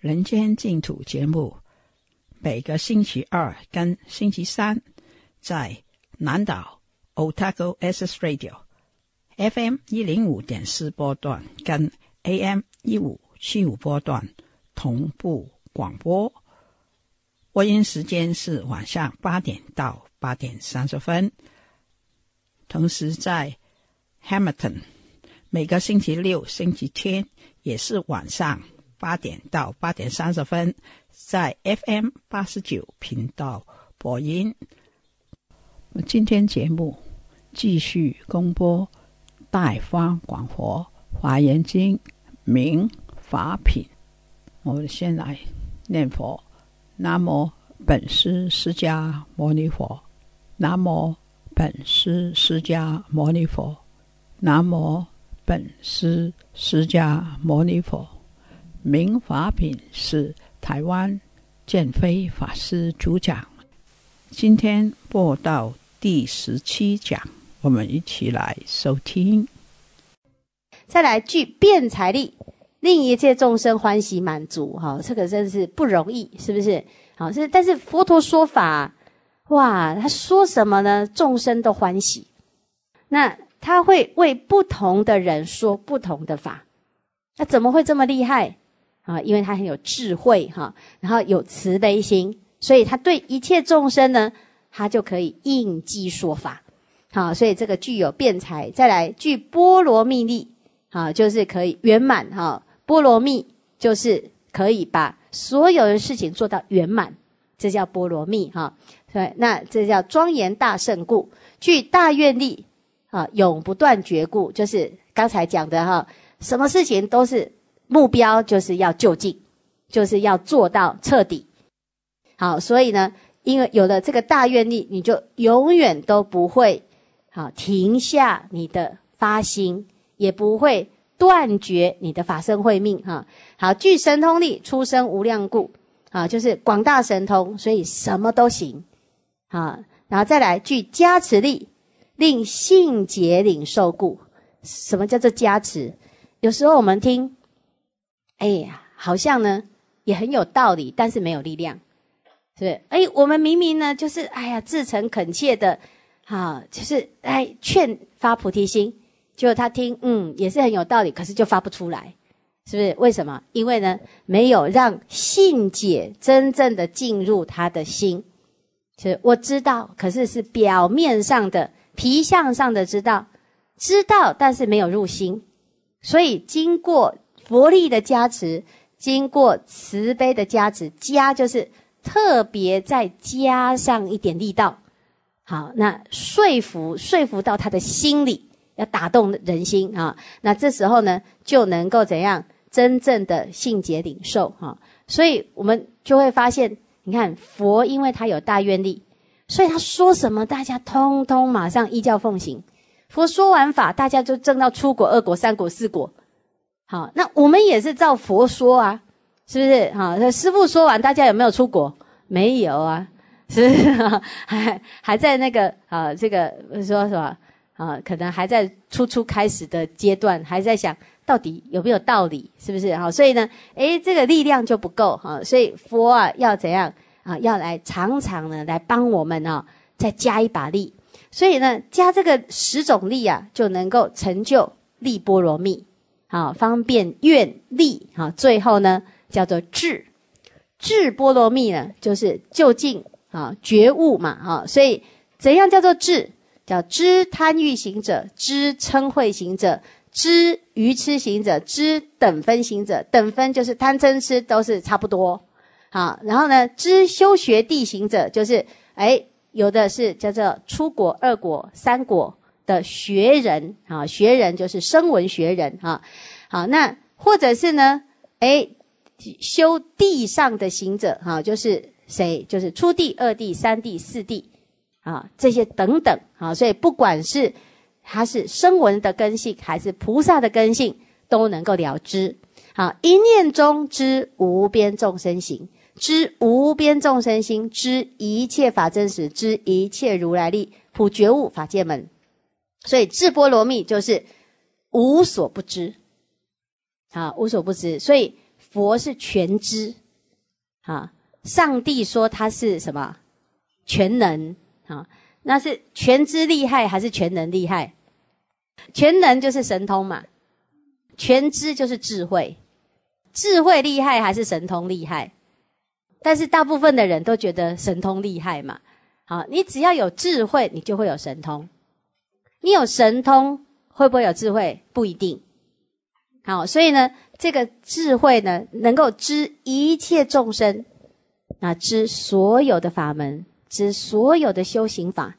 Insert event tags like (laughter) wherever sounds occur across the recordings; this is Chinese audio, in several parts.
人间净土》节目每个星期二跟星期三在南岛 Otago S S Radio FM 一零五点四波段跟 AM 一五七五波段同步广播。播音时间是晚上八点到八点三十分。同时在 Hamilton 每个星期六、星期天也是晚上八点到八点三十分，在 FM 八十九频道播音。今天节目继续公播《大方广佛华严经》明法品。我们先来念佛：南无本师释迦牟尼佛，南无。本师释迦牟尼佛，南无本师释迦牟尼佛。明法品是台湾建飞法师主讲。今天播到第十七讲，我们一起来收听。再来具辩才力，令一切众生欢喜满足。哈，这个真是不容易，是不是？好，是但是佛陀说法。哇，他说什么呢？众生都欢喜。那他会为不同的人说不同的法，那怎么会这么厉害啊？因为他很有智慧哈，然后有慈悲心，所以他对一切众生呢，他就可以应机说法。好，所以这个具有辩才，再来具波罗蜜力，好，就是可以圆满哈。波罗蜜就是可以把所有的事情做到圆满，这叫波罗蜜哈。对，那这叫庄严大圣故，具大愿力，啊，永不断绝故，就是刚才讲的哈，什么事情都是目标，就是要就近，就是要做到彻底。好，所以呢，因为有了这个大愿力，你就永远都不会好停下你的发心，也不会断绝你的法身慧命哈。好，具神通力，出生无量故，啊，就是广大神通，所以什么都行。好，然后再来具加持力，令性解领受故。什么叫做加持？有时候我们听，哎呀，好像呢也很有道理，但是没有力量，是不是？哎，我们明明呢就是哎呀至诚恳切的，哈，就是哎劝发菩提心，结果他听，嗯，也是很有道理，可是就发不出来，是不是？为什么？因为呢没有让信解真正的进入他的心。是我知道，可是是表面上的、皮相上的知道，知道，但是没有入心。所以经过佛力的加持，经过慈悲的加持，加就是特别再加上一点力道。好，那说服说服到他的心里，要打动人心啊。那这时候呢，就能够怎样真正的信解领受哈。所以我们就会发现。你看佛，因为他有大愿力，所以他说什么，大家通通马上依教奉行。佛说完法，大家就证到出国、二国、三国、四国。好，那我们也是照佛说啊，是不是？好，那师父说完，大家有没有出国？没有啊，是不是？(laughs) 还还在那个啊，这个说什么啊？可能还在初初开始的阶段，还在想。到底有没有道理？是不是？好，所以呢，诶，这个力量就不够哈。所以佛啊，要怎样啊，要来常常呢来帮我们啊，再加一把力。所以呢，加这个十种力啊，就能够成就力波罗蜜，好方便愿力，好最后呢叫做智智波罗蜜呢，就是就近啊觉悟嘛，哈，所以怎样叫做智？叫知贪欲行者，知嗔恚行者，知愚痴行者，知等分行者。等分就是贪嗔痴都是差不多，好，然后呢，知修学地行者，就是哎，有的是叫做出国、二国、三国的学人，啊，学人就是声闻学人，哈，好，那或者是呢，哎，修地上的行者，哈，就是谁？就是初地、二地、三地、四地。啊，这些等等啊，所以不管是他是声闻的根性，还是菩萨的根性，都能够了知。好，一念中知无边众生行，知无边众生心，知一切法真实，知一切如来力，普觉悟法界门。所以智波罗蜜就是无所不知，啊，无所不知。所以佛是全知，啊，上帝说他是什么全能。啊，那是全知厉害还是全能厉害？全能就是神通嘛，全知就是智慧，智慧厉害还是神通厉害？但是大部分的人都觉得神通厉害嘛。好，你只要有智慧，你就会有神通。你有神通，会不会有智慧？不一定。好，所以呢，这个智慧呢，能够知一切众生，啊，知所有的法门。知所有的修行法，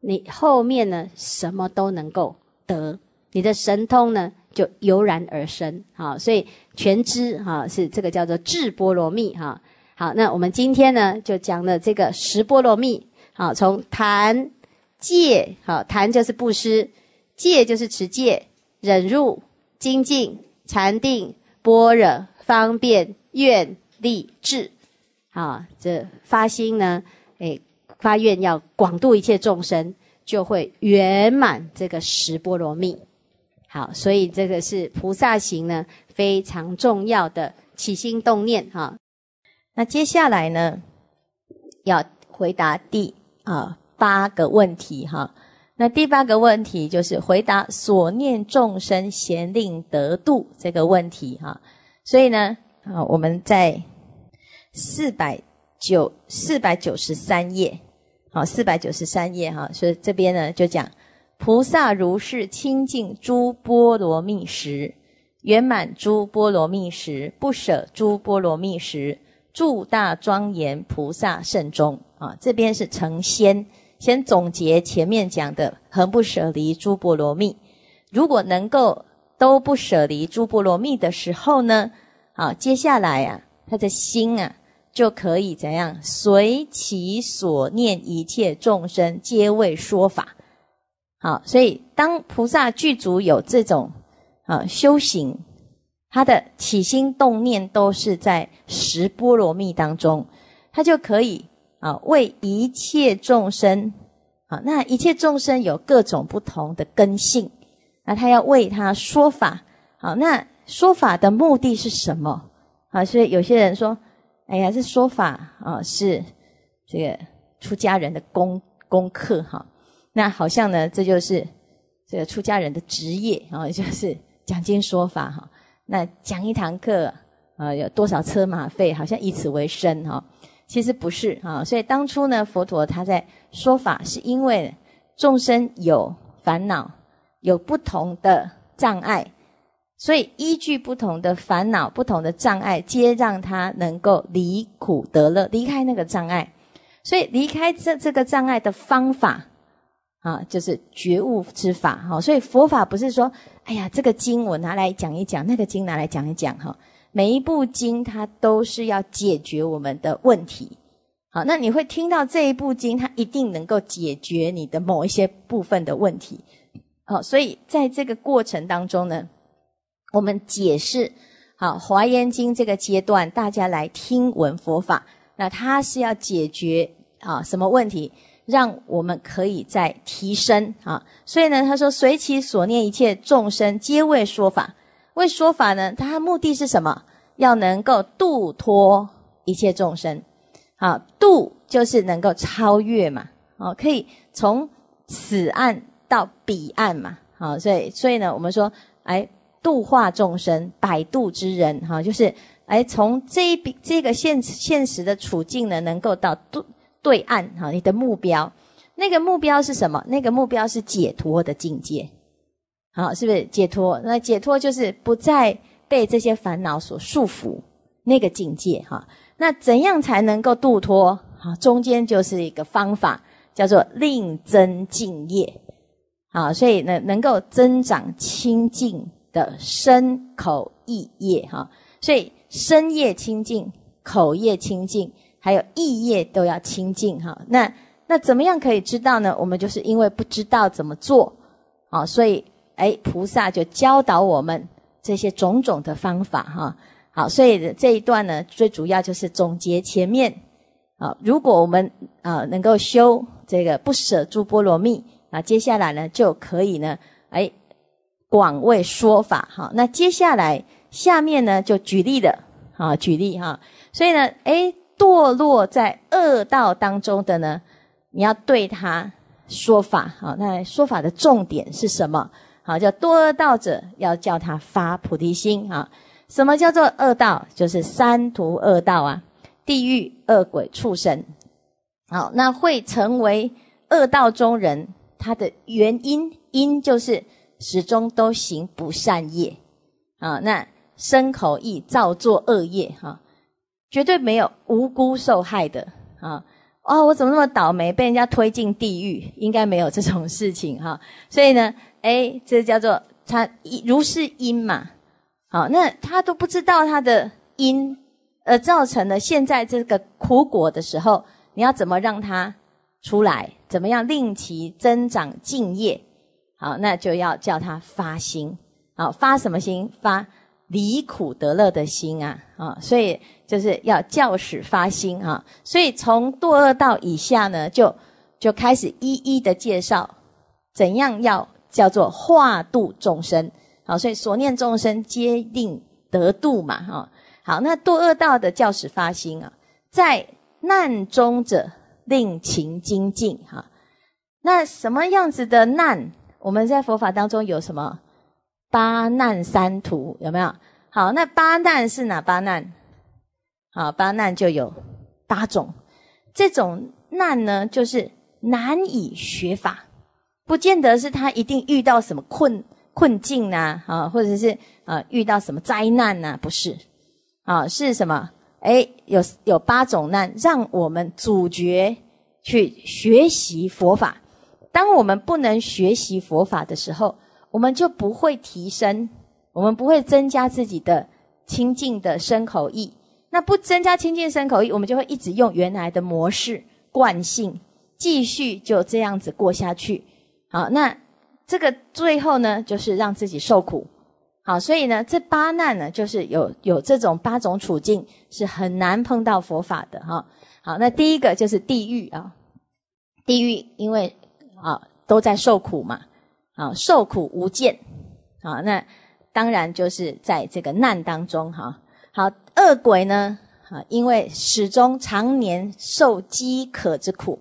你后面呢什么都能够得，你的神通呢就油然而生。好，所以全知哈是这个叫做智波罗蜜哈。好，那我们今天呢就讲了这个十波罗蜜。好，从谈戒，好谈就是布施，戒就是持戒、忍辱、精进、禅定、般若、方便、愿力、智。好，这发心呢，哎。发愿要广度一切众生，就会圆满这个十波罗蜜。好，所以这个是菩萨行呢非常重要的起心动念哈。那接下来呢，要回答第啊八个问题哈。那第八个问题就是回答所念众生贤令得度这个问题哈。所以呢，啊我们在四百九四百九十三页。好，四百九十三页哈，所以这边呢就讲，菩萨如是清净诸波罗蜜时，圆满诸波罗蜜时，不舍诸波罗蜜时，住大庄严菩萨圣中啊。这边是成仙，先总结前面讲的，恒不舍离诸波罗蜜。如果能够都不舍离诸波罗蜜的时候呢，好，接下来啊，他的心啊。就可以怎样随其所念一切众生皆为说法，好，所以当菩萨具足有这种啊修行，他的起心动念都是在十波罗蜜当中，他就可以啊为一切众生啊，那一切众生有各种不同的根性，那他要为他说法，好，那说法的目的是什么？啊，所以有些人说。哎呀，这说法啊是这个出家人的功功课哈。那好像呢，这就是这个出家人的职业啊，就是讲经说法哈。那讲一堂课啊，有多少车马费？好像以此为生哈。其实不是啊。所以当初呢，佛陀他在说法，是因为众生有烦恼，有不同的障碍。所以，依据不同的烦恼、不同的障碍，皆让他能够离苦得乐，离开那个障碍。所以，离开这这个障碍的方法啊，就是觉悟之法。哈，所以佛法不是说，哎呀，这个经我拿来讲一讲，那个经拿来讲一讲。哈，每一部经它都是要解决我们的问题。好，那你会听到这一部经，它一定能够解决你的某一些部分的问题。好，所以在这个过程当中呢。我们解释好《华严经》这个阶段，大家来听闻佛法，那它是要解决啊什么问题，让我们可以再提升啊。所以呢，他说随其所念一切众生皆为说法，为说法呢，它的目的是什么？要能够度脱一切众生。啊，度就是能够超越嘛，哦，可以从此岸到彼岸嘛，好，所以所以呢，我们说，哎，度化众生，百度之人，哈，就是哎，从这一笔这个现现实的处境呢，能够到对对岸，哈，你的目标，那个目标是什么？那个目标是解脱的境界，好，是不是解脱？那解脱就是不再被这些烦恼所束缚，那个境界，哈。那怎样才能够度脱？啊，中间就是一个方法，叫做令增净业，啊，所以呢，能够增长清净的身口意业，哈，所以身业清净，口业清净，还有意业都要清净，哈。那那怎么样可以知道呢？我们就是因为不知道怎么做，啊，所以哎，菩萨就教导我们这些种种的方法，哈。好，所以这一段呢，最主要就是总结前面。啊，如果我们啊能够修这个不舍诸波罗蜜，啊接下来呢就可以呢，哎，广为说法。哈，那接下来下面呢就举例了。啊，举例哈。所以呢，哎，堕落在恶道当中的呢，你要对他说法。好，那说法的重点是什么？好，叫多恶道者要叫他发菩提心。啊。什么叫做恶道？就是三途恶道啊，地狱、恶鬼、畜生。好，那会成为恶道中人，他的原因因就是始终都行不善业啊。那身口意造作恶业哈，绝对没有无辜受害的啊。哦，我怎么那么倒霉，被人家推进地狱？应该没有这种事情哈。所以呢，哎，这叫做他如是因嘛。好，那他都不知道他的因，而造成了现在这个苦果的时候，你要怎么让他出来？怎么样令其增长敬业？好，那就要叫他发心。好，发什么心？发离苦得乐的心啊！啊，所以就是要教使发心啊。所以从堕恶道以下呢，就就开始一一的介绍怎样要叫做化度众生。好，所以所念众生皆令得度嘛，哈。好，那堕恶道的教使发心啊，在难中者令勤精进，哈。那什么样子的难？我们在佛法当中有什么八难三途？有没有？好，那八难是哪八难？好，八难就有八种。这种难呢，就是难以学法，不见得是他一定遇到什么困。困境呐，啊，或者是啊遇到什么灾难呐？不是，啊是什么？哎，有有八种难，让我们主角去学习佛法。当我们不能学习佛法的时候，我们就不会提升，我们不会增加自己的清净的身口意。那不增加清净身口意，我们就会一直用原来的模式惯性，继续就这样子过下去。啊，那。这个最后呢，就是让自己受苦，好，所以呢，这八难呢，就是有有这种八种处境是很难碰到佛法的哈。好，那第一个就是地狱啊，地狱因为啊都在受苦嘛，啊受苦无间，啊那当然就是在这个难当中哈。好，恶鬼呢，啊因为始终常年受饥渴之苦，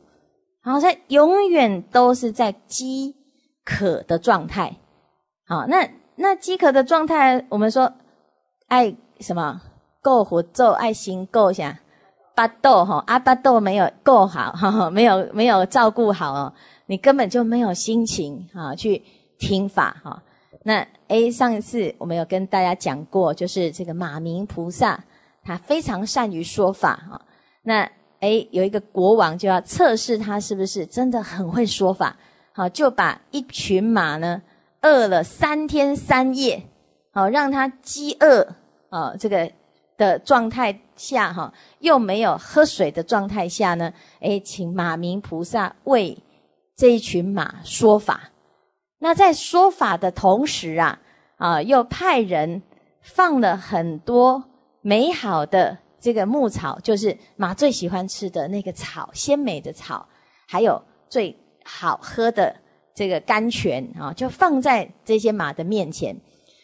然后他永远都是在饥。渴的状态，好，那那饥渴的状态，我们说爱什么够活咒爱心够下巴豆哈阿巴豆没有够好 (laughs) 哈，没有没有照顾好哦，你根本就没有心情哈去听法哈。那 A 上一次我们有跟大家讲过，就是这个马明菩萨，他非常善于说法哈。那哎有一个国王就要测试他是不是真的很会说法。好，就把一群马呢饿了三天三夜，好让它饥饿啊，这个的状态下哈，又没有喝水的状态下呢，哎，请马明菩萨为这一群马说法。那在说法的同时啊，啊，又派人放了很多美好的这个牧草，就是马最喜欢吃的那个草，鲜美的草，还有最。好喝的这个甘泉啊，就放在这些马的面前，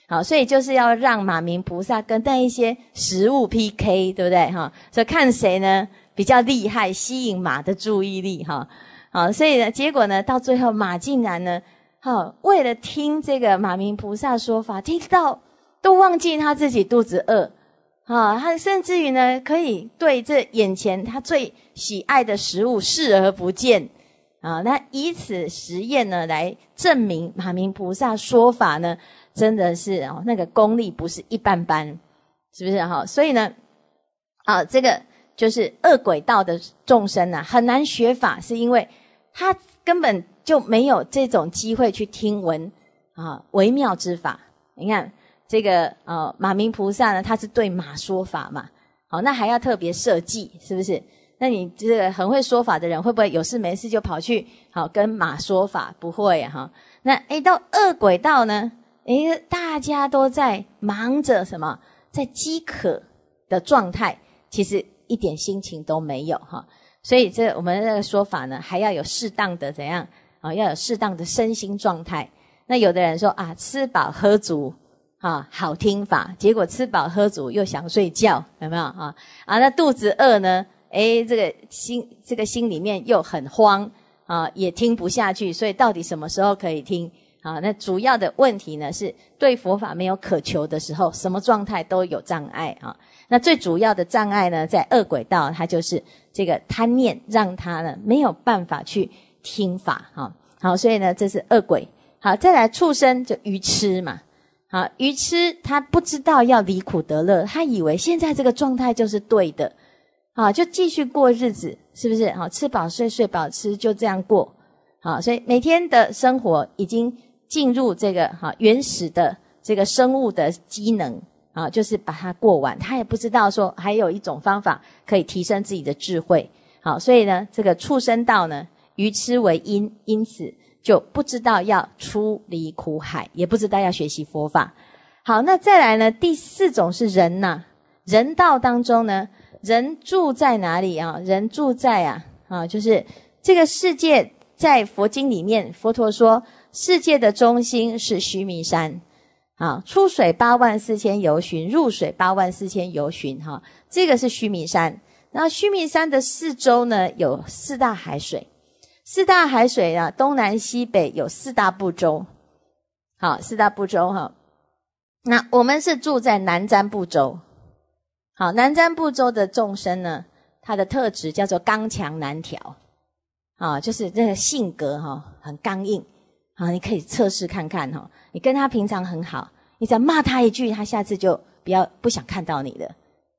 好，所以就是要让马明菩萨跟那一些食物 PK，对不对哈？所以看谁呢比较厉害，吸引马的注意力哈。好，所以呢，结果呢，到最后马竟然呢，好为了听这个马明菩萨说法，听到都忘记他自己肚子饿，啊，他甚至于呢，可以对这眼前他最喜爱的食物视而不见。啊，那以此实验呢，来证明马明菩萨说法呢，真的是哦，那个功力不是一般般，是不是哈？所以呢，啊，这个就是恶鬼道的众生呐，很难学法，是因为他根本就没有这种机会去听闻啊微妙之法。你看这个呃，马明菩萨呢，他是对马说法嘛，好，那还要特别设计，是不是？那你这个很会说法的人，会不会有事没事就跑去好跟马说法？不会哈。那诶到恶鬼道呢？诶大家都在忙着什么？在饥渴的状态，其实一点心情都没有哈。所以这我们这个说法呢，还要有适当的怎样啊？要有适当的身心状态。那有的人说啊，吃饱喝足啊，好听法。结果吃饱喝足又想睡觉，有没有啊？啊，那肚子饿呢？哎，这个心，这个心里面又很慌啊，也听不下去，所以到底什么时候可以听啊？那主要的问题呢，是对佛法没有渴求的时候，什么状态都有障碍啊。那最主要的障碍呢，在恶鬼道，它就是这个贪念，让他呢没有办法去听法哈。好，所以呢，这是恶鬼。好，再来畜生就愚痴嘛。好，愚痴他不知道要离苦得乐，他以为现在这个状态就是对的。啊，就继续过日子，是不是？好，吃饱睡，睡饱吃，就这样过。好，所以每天的生活已经进入这个哈原始的这个生物的机能啊，就是把它过完。他也不知道说还有一种方法可以提升自己的智慧。好，所以呢，这个畜生道呢，愚痴为因，因此就不知道要出离苦海，也不知道要学习佛法。好，那再来呢，第四种是人呐，人道当中呢。人住在哪里啊？人住在啊啊，就是这个世界，在佛经里面，佛陀说，世界的中心是须弥山，啊，出水八万四千由旬，入水八万四千由旬，哈，这个是须弥山。然后须弥山的四周呢，有四大海水，四大海水啊，东南西北有四大部洲，好，四大部洲哈。那我们是住在南瞻部洲。好，南瞻部洲的众生呢，他的特质叫做刚强难调，啊，就是这个性格哈很刚硬，啊，你可以测试看看哈，你跟他平常很好，你再骂他一句，他下次就不要不想看到你了，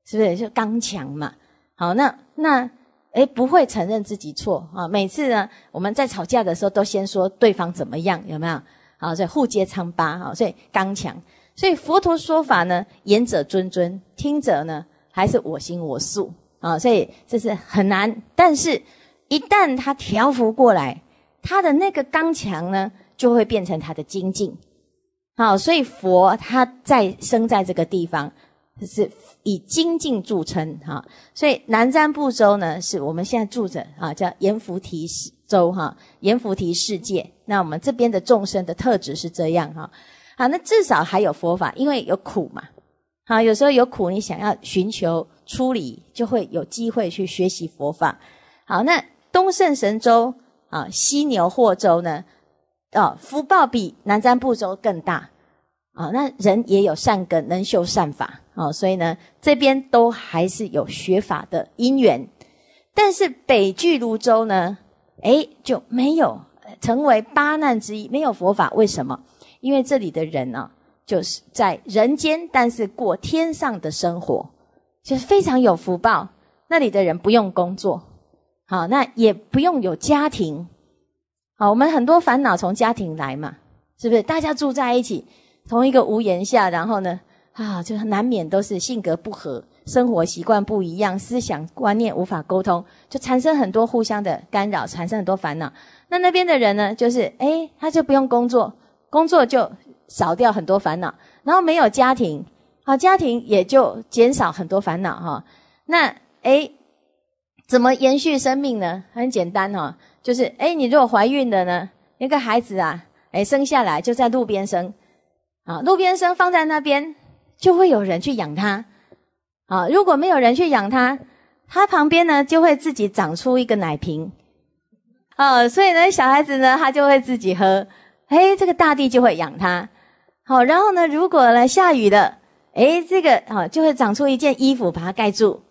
是不是？就刚强嘛。好，那那诶不会承认自己错啊，每次呢我们在吵架的时候都先说对方怎么样，有没有？好，所以互揭疮疤，哈，所以刚强。所以佛陀说法呢，言者谆谆，听者呢。还是我行我素啊，所以这是很难。但是，一旦他调伏过来，他的那个刚强呢，就会变成他的精进。好，所以佛他在生在这个地方，是以精进著称。哈，所以南瞻部洲呢，是我们现在住着啊，叫阎浮提洲哈，阎浮提世界。那我们这边的众生的特质是这样哈。好，那至少还有佛法，因为有苦嘛。好，有时候有苦，你想要寻求出离，就会有机会去学习佛法。好，那东胜神州啊，西牛霍州呢？哦，福报比南瞻部洲更大啊。那人也有善根，能修善法啊，所以呢，这边都还是有学法的因缘。但是北俱泸州呢，诶，就没有成为八难之一，没有佛法。为什么？因为这里的人呢？就是在人间，但是过天上的生活，就是非常有福报。那里的人不用工作，好，那也不用有家庭，好，我们很多烦恼从家庭来嘛，是不是？大家住在一起，同一个屋檐下，然后呢，啊，就难免都是性格不合，生活习惯不一样，思想观念无法沟通，就产生很多互相的干扰，产生很多烦恼。那那边的人呢，就是哎，他就不用工作，工作就。少掉很多烦恼，然后没有家庭，好，家庭也就减少很多烦恼哈。那诶，怎么延续生命呢？很简单哈，就是诶，你如果怀孕了呢，一个孩子啊，诶，生下来就在路边生，啊，路边生放在那边，就会有人去养它，啊，如果没有人去养它，它旁边呢就会自己长出一个奶瓶，啊，所以呢，小孩子呢他就会自己喝，哎，这个大地就会养它。好，然后呢，如果呢下雨了，哎，这个啊就会长出一件衣服把它盖住。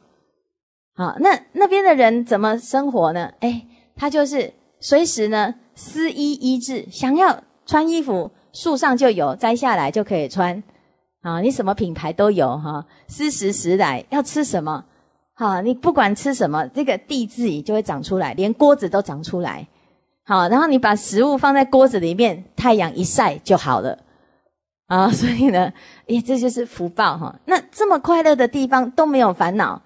好，那那边的人怎么生活呢？哎，他就是随时呢思衣衣制，想要穿衣服，树上就有，摘下来就可以穿。啊，你什么品牌都有哈，思时时来，要吃什么？好，你不管吃什么，这个地自己就会长出来，连锅子都长出来。好，然后你把食物放在锅子里面，太阳一晒就好了。啊，(laughs) 所以呢，诶，这就是福报哈。那这么快乐的地方都没有烦恼，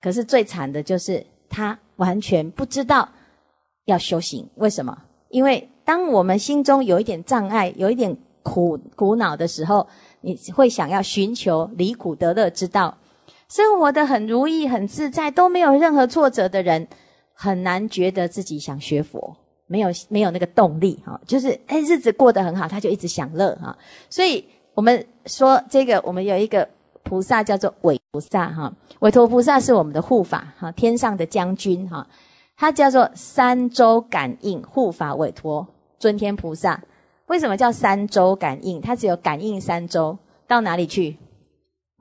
可是最惨的就是他完全不知道要修行。为什么？因为当我们心中有一点障碍，有一点苦苦恼的时候，你会想要寻求离苦得乐之道。生活的很如意、很自在，都没有任何挫折的人，很难觉得自己想学佛。没有没有那个动力哈，就是哎日子过得很好，他就一直享乐哈。所以我们说这个，我们有一个菩萨叫做韦菩萨哈，韦陀菩萨是我们的护法哈，天上的将军哈，他叫做三周感应护法韦陀尊天菩萨。为什么叫三周感应？他只有感应三周，到哪里去？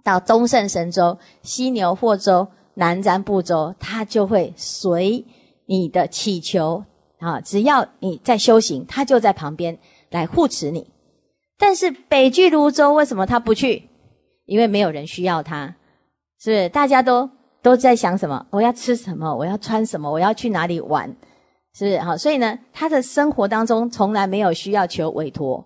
到东胜神州、西牛霍州、南瞻部洲，他就会随你的祈求。啊，只要你在修行，他就在旁边来护持你。但是北俱泸州为什么他不去？因为没有人需要他，是不是？大家都都在想什么？我要吃什么？我要穿什么？我要去哪里玩？是不是？好，所以呢，他的生活当中从来没有需要求委托。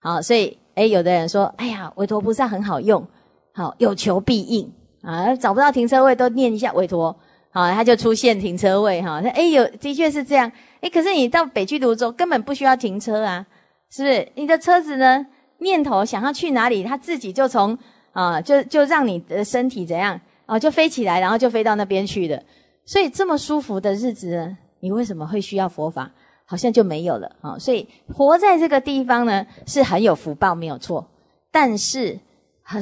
好，所以诶，有的人说，哎呀，委托菩萨很好用，好有求必应啊，找不到停车位都念一下委托，好，他就出现停车位哈。哎，有的确是这样。哎，可是你到北区泸州根本不需要停车啊，是不是？你的车子呢？念头想要去哪里，它自己就从啊，就就让你的身体怎样啊，就飞起来，然后就飞到那边去的。所以这么舒服的日子，你为什么会需要佛法？好像就没有了啊。所以活在这个地方呢，是很有福报，没有错。但是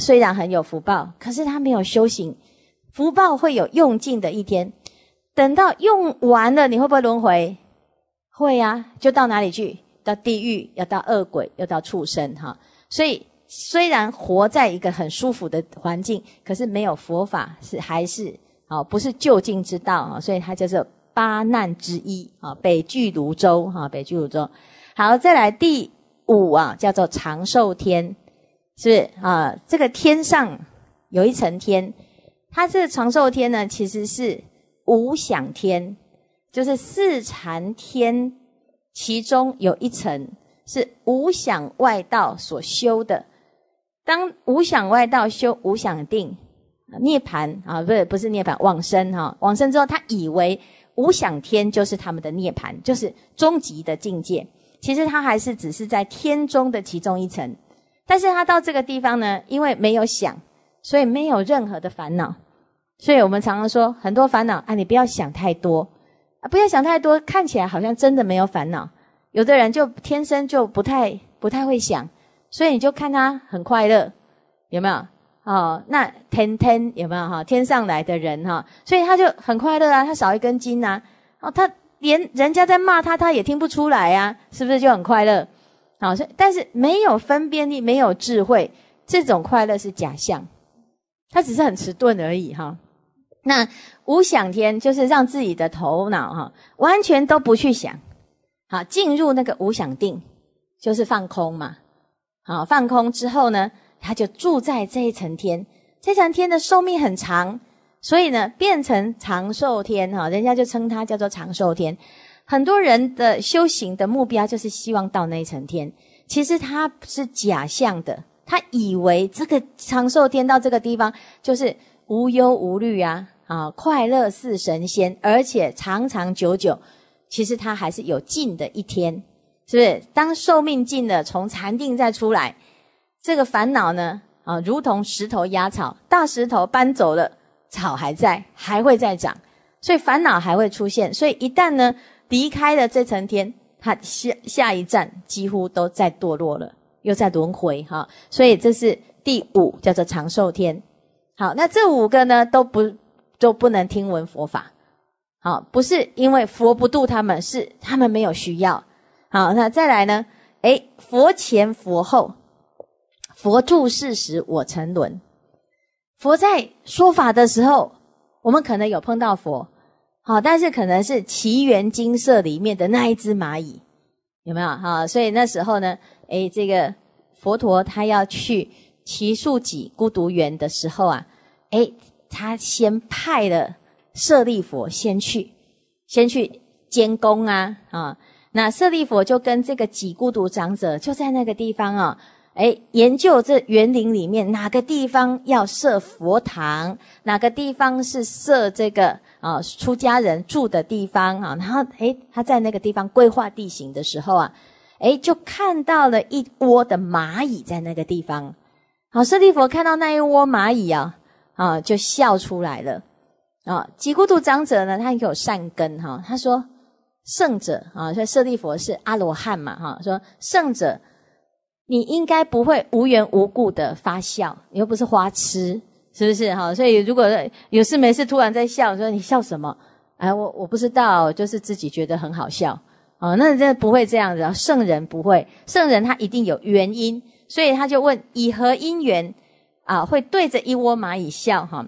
虽然很有福报，可是他没有修行，福报会有用尽的一天。等到用完了，你会不会轮回？会呀，就到哪里去？到地狱，要到恶鬼，要到畜生哈。所以虽然活在一个很舒服的环境，可是没有佛法是还是好，不是就近之道啊。所以它叫做八难之一啊。北俱泸州哈，北俱泸州。好，再来第五啊，叫做长寿天，是啊？这个天上有一层天，它这个长寿天呢，其实是无想天。就是四禅天，其中有一层是无想外道所修的。当无想外道修无想定、涅盘啊，不是不是涅盘往生哈，往生之后，他以为无想天就是他们的涅盘，就是终极的境界。其实他还是只是在天中的其中一层。但是他到这个地方呢，因为没有想，所以没有任何的烦恼。所以我们常常说，很多烦恼啊，你不要想太多。啊，不要想太多，看起来好像真的没有烦恼。有的人就天生就不太不太会想，所以你就看他很快乐，有没有？哦，那天天有没有哈？天上来的人哈，所以他就很快乐啊，他少一根筋呐。哦，他连人家在骂他，他也听不出来啊，是不是就很快乐？好，但是没有分辨力，没有智慧，这种快乐是假象，他只是很迟钝而已哈。那无想天就是让自己的头脑哈完全都不去想，好进入那个无想定，就是放空嘛。好放空之后呢，他就住在这一层天，这层天的寿命很长，所以呢变成长寿天哈，人家就称它叫做长寿天。很多人的修行的目标就是希望到那一层天，其实它是假象的，他以为这个长寿天到这个地方就是。无忧无虑啊，啊，快乐似神仙，而且长长久久。其实他还是有尽的一天，是不是？当寿命尽了，从禅定再出来，这个烦恼呢，啊，如同石头压草，大石头搬走了，草还在，还会再长，所以烦恼还会出现。所以一旦呢离开了这层天，它下下一站几乎都在堕落了，又在轮回哈。所以这是第五，叫做长寿天。好，那这五个呢都不都不能听闻佛法。好，不是因为佛不度他们，是他们没有需要。好，那再来呢？哎，佛前佛后，佛住世时我沉沦。佛在说法的时候，我们可能有碰到佛，好，但是可能是奇缘金色里面的那一只蚂蚁，有没有？哈，所以那时候呢，哎，这个佛陀他要去奇树己孤独园的时候啊，哎，他先派了舍利佛先去，先去监工啊，啊，那舍利佛就跟这个几孤独长者就在那个地方啊。哎，研究这园林里面哪个地方要设佛堂，哪个地方是设这个啊出家人住的地方啊？然后哎，他在那个地方规划地形的时候啊，哎，就看到了一窝的蚂蚁在那个地方。好，舍利佛看到那一窝蚂蚁啊，啊，就笑出来了。啊，吉孤独长者呢，他有善根哈，他说圣者啊，所以舍利佛是阿罗汉嘛哈，说圣者。你应该不会无缘无故的发笑，你又不是花痴，是不是哈？所以如果有事没事突然在笑，说你笑什么？哎，我我不知道，就是自己觉得很好笑哦。那这不会这样子，圣人不会，圣人他一定有原因，所以他就问以何因缘啊，会对着一窝蚂蚁笑哈？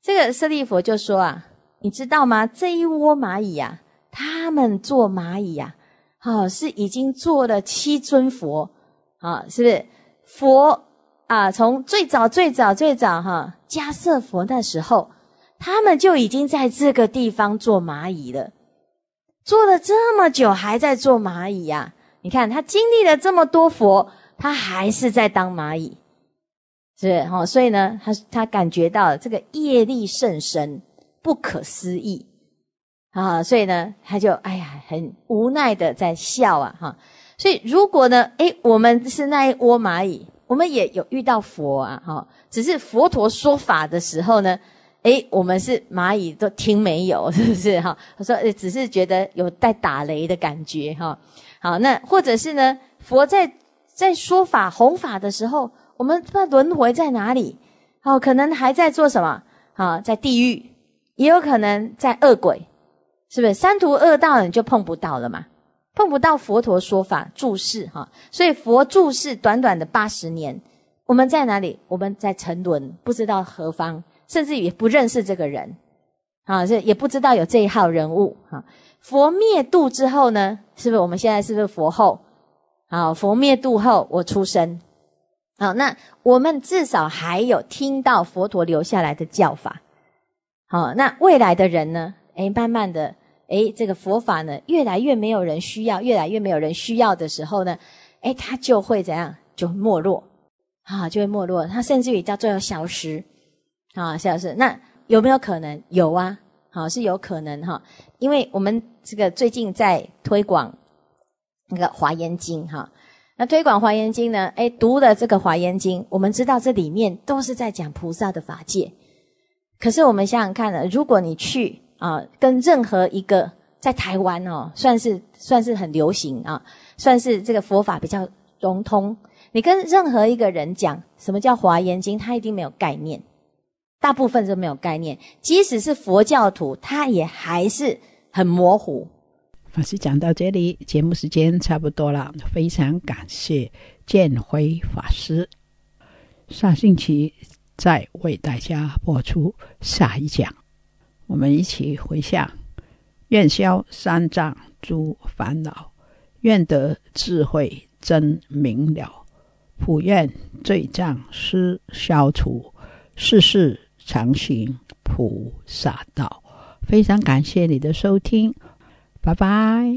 这个舍利佛就说啊，你知道吗？这一窝蚂蚁呀，他们做蚂蚁呀，好是已经做了七尊佛。啊，是不是佛啊？从最早、最早、最早哈，迦瑟佛那时候，他们就已经在这个地方做蚂蚁了，做了这么久，还在做蚂蚁呀？你看他经历了这么多佛，他还是在当蚂蚁，是哈？所以呢，他他感觉到这个业力甚深，不可思议啊！所以呢，他就哎呀，很无奈的在笑啊，哈。所以，如果呢，诶，我们是那一窝蚂蚁，我们也有遇到佛啊，哈，只是佛陀说法的时候呢，诶，我们是蚂蚁都听没有，(laughs) 是不是哈？他说，只是觉得有带打雷的感觉，哈，好，那或者是呢，佛在在说法弘法的时候，我们不知道轮回在哪里，哦，可能还在做什么，啊，在地狱，也有可能在恶鬼，是不是？三途恶道你就碰不到了嘛？碰不到佛陀说法注释哈，所以佛注释短短的八十年，我们在哪里？我们在沉沦，不知道何方，甚至也不认识这个人，啊，这也不知道有这一号人物哈。佛灭度之后呢，是不是我们现在是不是佛后？好，佛灭度后我出生，好，那我们至少还有听到佛陀留下来的教法，好，那未来的人呢？诶，慢慢的。哎，这个佛法呢，越来越没有人需要，越来越没有人需要的时候呢，哎，它就会怎样？就没落，啊，就会没落。它甚至于叫做消失，啊，消失。那有没有可能？有啊，好，是有可能哈。因为我们这个最近在推广那个华严经哈，那推广华严经呢，哎，读了这个华严经，我们知道这里面都是在讲菩萨的法界。可是我们想想看呢，如果你去。啊，跟任何一个在台湾哦，算是算是很流行啊，算是这个佛法比较融通。你跟任何一个人讲什么叫华严经，他一定没有概念，大部分都没有概念。即使是佛教徒，他也还是很模糊。法师讲到这里，节目时间差不多了，非常感谢建辉法师。下星期再为大家播出下一讲。我们一起回向：愿消三藏诸烦恼，愿得智慧真明了，普愿罪障失消除，世世常行菩萨道。非常感谢你的收听，拜拜。